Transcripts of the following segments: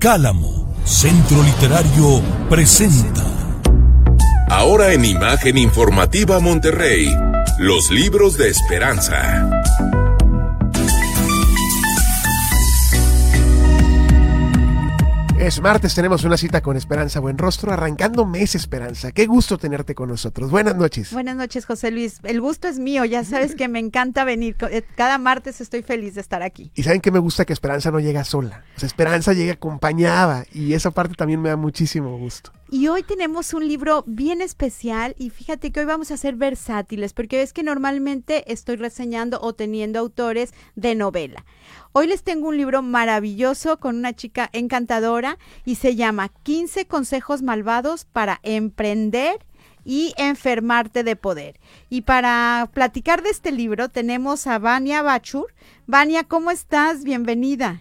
Cálamo, Centro Literario, presenta. Ahora en Imagen Informativa Monterrey, los libros de esperanza. Es martes, tenemos una cita con Esperanza Buenrostro, arrancando mes Esperanza. Qué gusto tenerte con nosotros. Buenas noches. Buenas noches, José Luis. El gusto es mío, ya sabes que me encanta venir. Eh, cada martes estoy feliz de estar aquí. Y saben que me gusta que Esperanza no llega sola. O sea, Esperanza llega acompañada y esa parte también me da muchísimo gusto. Y hoy tenemos un libro bien especial y fíjate que hoy vamos a ser versátiles porque es que normalmente estoy reseñando o teniendo autores de novela. Hoy les tengo un libro maravilloso con una chica encantadora y se llama 15 consejos malvados para emprender y enfermarte de poder. Y para platicar de este libro tenemos a Vania Bachur. Vania, ¿cómo estás? Bienvenida.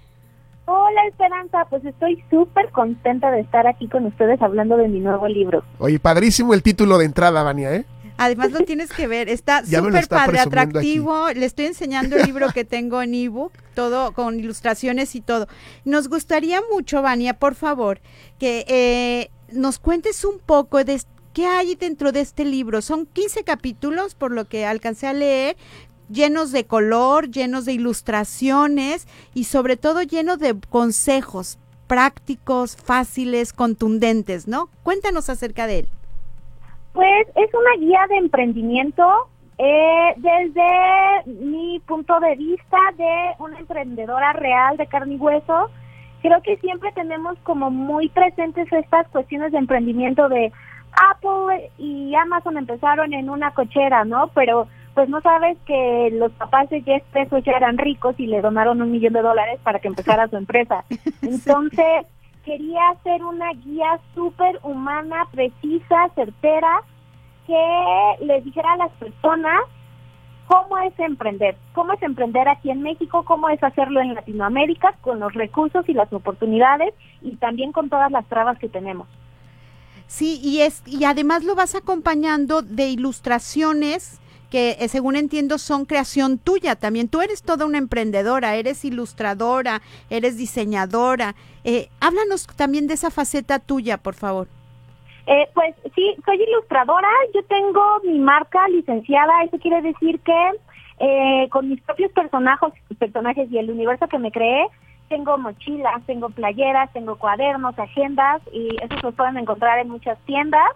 Hola Esperanza, pues estoy súper contenta de estar aquí con ustedes hablando de mi nuevo libro. Oye, padrísimo el título de entrada, Vania, ¿eh? Además lo tienes que ver, está súper padre, atractivo. Le estoy enseñando el libro que tengo en ebook, todo con ilustraciones y todo. Nos gustaría mucho, Vania, por favor, que eh, nos cuentes un poco de qué hay dentro de este libro. Son 15 capítulos, por lo que alcancé a leer, llenos de color, llenos de ilustraciones y sobre todo llenos de consejos prácticos, fáciles, contundentes, ¿no? Cuéntanos acerca de él. Pues es una guía de emprendimiento eh, desde mi punto de vista de una emprendedora real de carne y hueso. Creo que siempre tenemos como muy presentes estas cuestiones de emprendimiento de Apple y Amazon empezaron en una cochera, ¿no? Pero pues no sabes que los papás de Jeff Bezos ya eran ricos y le donaron un millón de dólares para que empezara su empresa. Entonces, quería hacer una guía súper humana, precisa, certera, que le dijera a las personas cómo es emprender, cómo es emprender aquí en México, cómo es hacerlo en Latinoamérica con los recursos y las oportunidades y también con todas las trabas que tenemos. Sí, y es y además lo vas acompañando de ilustraciones que eh, según entiendo son creación tuya también. Tú eres toda una emprendedora, eres ilustradora, eres diseñadora. Eh, háblanos también de esa faceta tuya, por favor. Eh, pues sí, soy ilustradora, yo tengo mi marca licenciada, eso quiere decir que con mis propios personajes, personajes y el universo que me creé, tengo mochilas, tengo playeras, tengo cuadernos, agendas y eso se pueden encontrar en muchas tiendas.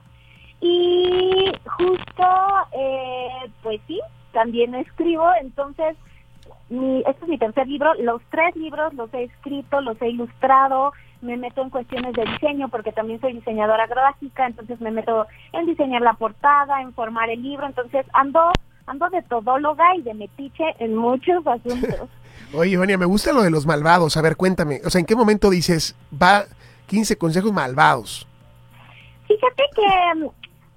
Y justo, eh, pues sí, también escribo, entonces, mi, este es mi tercer libro, los tres libros los he escrito, los he ilustrado, me meto en cuestiones de diseño porque también soy diseñadora gráfica, entonces me meto en diseñar la portada, en formar el libro, entonces ando ando de todóloga y de metiche en muchos asuntos. Oye, Vania, me gusta lo de los malvados. A ver, cuéntame, o sea, ¿en qué momento dices, va 15 consejos malvados? Fíjate que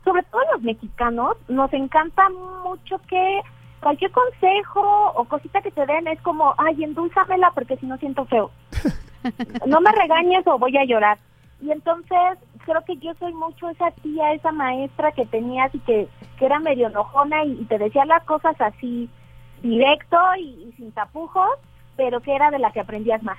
sobre todo los mexicanos, nos encanta mucho que cualquier consejo o cosita que te den es como, ay, endulzamela porque si no siento feo. no me regañes o voy a llorar. Y entonces creo que yo soy mucho esa tía, esa maestra que tenías y que, que era medio enojona y, te decía las cosas así directo y, y sin tapujos, pero que era de la que aprendías más.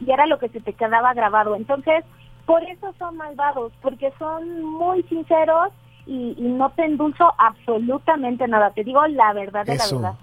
Y era lo que se te quedaba grabado. Entonces, por eso son malvados, porque son muy sinceros y, no te endulzo absolutamente nada. Te digo la verdad de la verdad.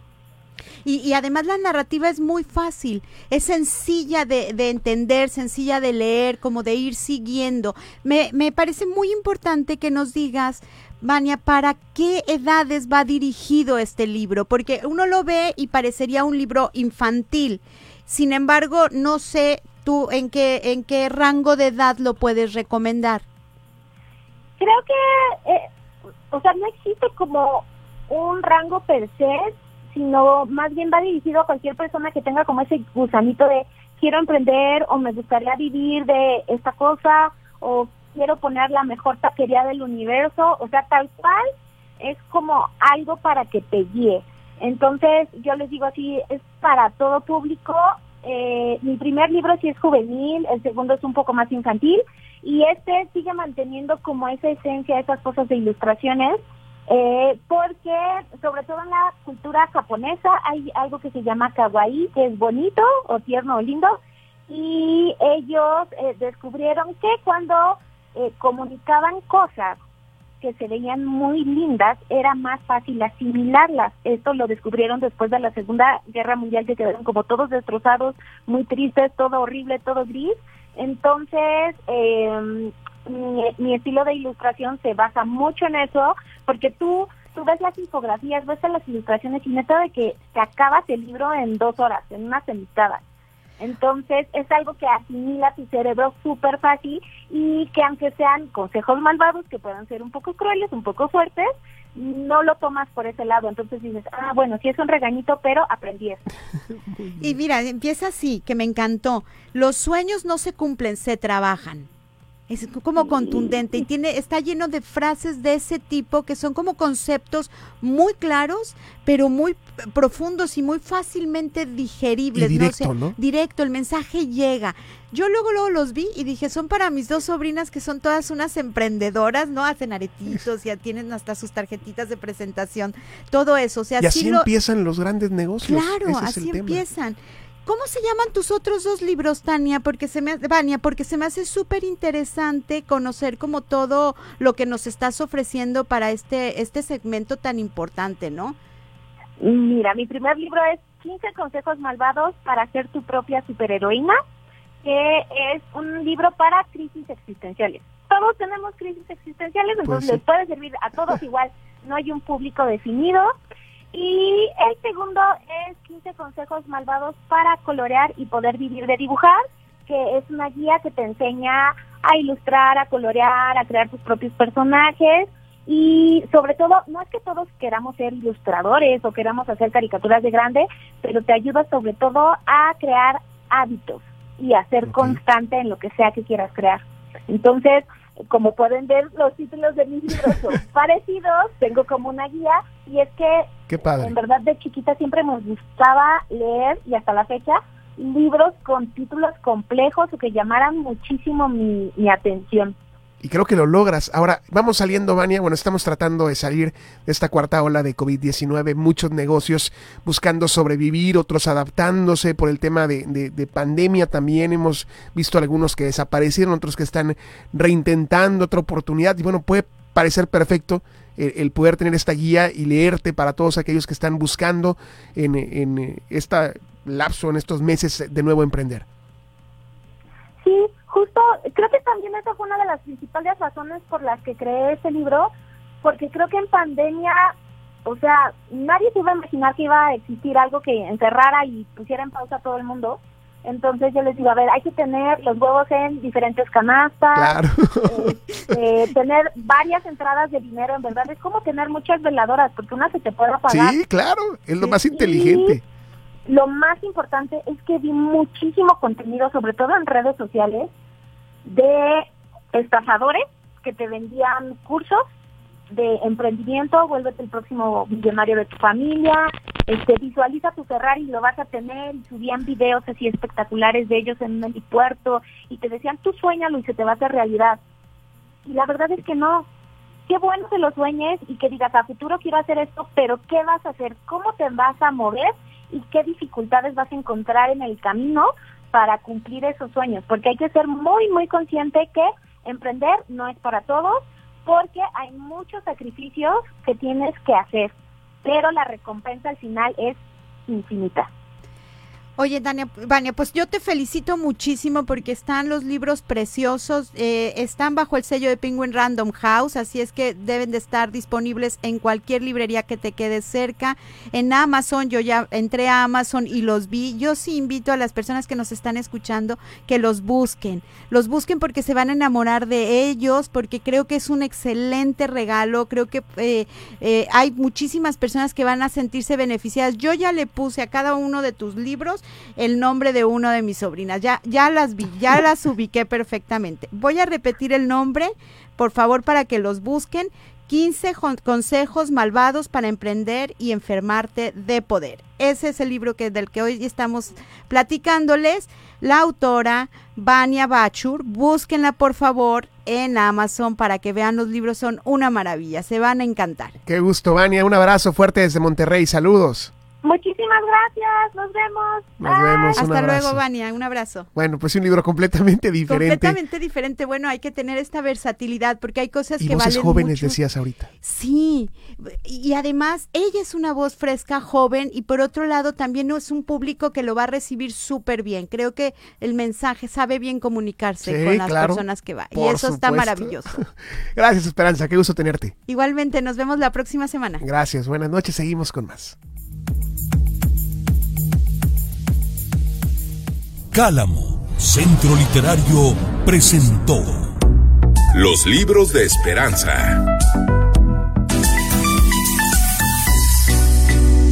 Y, además la narrativa es muy fácil, es sencilla de, entender, sencilla de leer, como de ir siguiendo. Me, me parece muy importante que nos digas, Vania, ¿para qué edades va dirigido este libro? Porque uno lo ve y parecería un libro infantil. Sin embargo, no sé tú en qué, en qué rango de edad lo puedes recomendar. Creo que, eh, o sea, no existe como un rango per se, sino más bien va dirigido a cualquier persona que tenga como ese gusanito de quiero emprender o me gustaría vivir de esta cosa o quiero poner la mejor taquería del universo, o sea, tal cual es como algo para que te guíe. Entonces, yo les digo así, es para todo público. Eh, mi primer libro sí es juvenil, el segundo es un poco más infantil, y este sigue manteniendo como esa esencia, esas cosas de ilustraciones, eh, porque sobre todo en la cultura japonesa hay algo que se llama kawaii, que es bonito o tierno o lindo, y ellos eh, descubrieron que cuando eh, comunicaban cosas que se veían muy lindas, era más fácil asimilarlas. Esto lo descubrieron después de la Segunda Guerra Mundial, que quedaron como todos destrozados, muy tristes, todo horrible, todo gris. Entonces, eh, mi, estilo de ilustración se basa mucho en eso, porque tú, tú ves las infografías, ves las ilustraciones y neta de que te acabas el libro en dos horas, en una sentada. Entonces es algo que asimila tu cerebro súper fácil y que aunque sean consejos malvados, que puedan ser un poco crueles, un poco fuertes, no lo tomas por ese lado. Entonces dices, ah, bueno, sí es un regañito, pero aprendí esto. y mira, empieza así, que me encantó. Los sueños no se cumplen, se trabajan es como contundente y tiene está lleno de frases de ese tipo que son como conceptos muy claros pero muy profundos y muy fácilmente digeribles directo, ¿no? directo el mensaje llega. Yo luego luego los vi y dije son para mis dos sobrinas que son todas unas emprendedoras no hacen aretitos ya tienen hasta sus tarjetitas de presentación todo eso o sea y así empiezan los grandes negocios. Claro así empiezan ¿Cómo se llaman tus otros dos libros, Tania? Porque se me, Vania, porque se me hace súper interesante conocer como todo lo que nos estás ofreciendo para este, este segmento tan importante, ¿no? Mira, mi primer libro es 15 consejos malvados para ser tu propia superheroína, que es un libro para crisis existenciales. Todos tenemos crisis existenciales, pues entonces les puede servir a todos igual. No hay un público definido. Y el segundo es 15 consejos malvados para colorear y poder vivir de dibujar, que es una guía que te enseña a ilustrar, a colorear, a crear tus propios personajes. Y sobre todo, no es que todos queramos ser ilustradores o queramos hacer caricaturas de grande, pero te ayuda sobre todo a crear hábitos y a ser constante en lo que sea que quieras crear. Entonces, como pueden ver, los títulos de mis libros son parecidos, tengo como una guía, y es que en verdad de chiquita siempre me gustaba leer, y hasta la fecha, libros con títulos complejos o que llamaran muchísimo mi, mi atención y creo que lo logras. Ahora, vamos saliendo, Vania. Bueno, estamos tratando de salir de esta cuarta ola de COVID-19. Muchos negocios buscando sobrevivir, otros adaptándose por el tema de, de, pandemia también. Hemos visto algunos que desaparecieron, otros que están reintentando otra oportunidad. Y bueno, puede parecer perfecto el, poder tener esta guía y leerte para todos aquellos que están buscando en, en esta lapso, en estos meses de nuevo emprender. Sí, justo creo que también esa fue una de las principales razones por las que creé ese libro, porque creo que en pandemia, o sea, nadie se iba a imaginar que iba a existir algo que encerrara y pusiera en pausa a todo el mundo. Entonces yo les digo, a ver, hay que tener los huevos en diferentes canastas, este, tener varias entradas de dinero, en verdad es como tener muchas veladoras, porque una se te puede apagar. Sí, claro, es lo más inteligente. Lo más importante es que vi muchísimo contenido, sobre todo en redes sociales, de estafadores que te vendían cursos de emprendimiento, vuélvete el próximo millonario de tu familia, este, visualiza tu Ferrari y lo vas a tener, y subían videos así espectaculares de ellos en un helipuerto, y te decían, tú sueñalo y se te va a hacer realidad. Y la verdad es que no. Qué bueno que lo sueñes y que digas, a futuro quiero hacer esto, pero ¿qué vas a hacer? ¿Cómo te vas a mover? Y qué dificultades vas a encontrar en el camino para cumplir esos sueños, porque hay que ser muy, muy consciente que emprender no es para todos, porque hay muchos sacrificios que tienes que hacer, pero la recompensa al final es infinita. Oye, Dania, Vania, pues yo te felicito muchísimo porque están los libros preciosos, eh, están bajo el sello de Penguin Random House, así es que deben de estar disponibles en cualquier librería que te quede cerca. En Amazon, yo ya entré a Amazon y los vi. Yo sí invito a las personas que nos están escuchando que los busquen. Los busquen porque se van a enamorar de ellos, porque creo que es un excelente regalo. Creo que eh, eh, hay muchísimas personas que van a sentirse beneficiadas. Yo ya le puse a cada uno de tus libros el nombre de uno de mis sobrinas. Ya, ya las vi, ya las ubiqué perfectamente. Voy a repetir el nombre, por favor, para que los busquen. 15 consejos malvados para emprender y enfermarte de poder. Ese es el libro que, del que hoy estamos platicándoles. La autora, Vania Bachur, búsquenla por favor en Amazon para que vean los libros, son una maravilla, se van a encantar. Qué gusto, Vania, un abrazo fuerte desde Monterrey, saludos. Muchísimas gracias, nos vemos. Nos vemos. Hasta luego, Vania, un abrazo. Bueno, pues un libro completamente diferente. Completamente diferente. Bueno, hay que tener esta versatilidad porque hay cosas y que voces valen jóvenes decías ahorita. Sí, y además ella es una voz fresca, joven y por otro lado también es un público que lo va a recibir súper bien. Creo que el mensaje sabe bien comunicarse con las personas que va y eso está maravilloso. Gracias, Esperanza, qué gusto tenerte. Igualmente, nos vemos la próxima semana. Gracias, buenas noches, seguimos con más. Cálamo, Centro Literario, presentó Los libros de esperanza.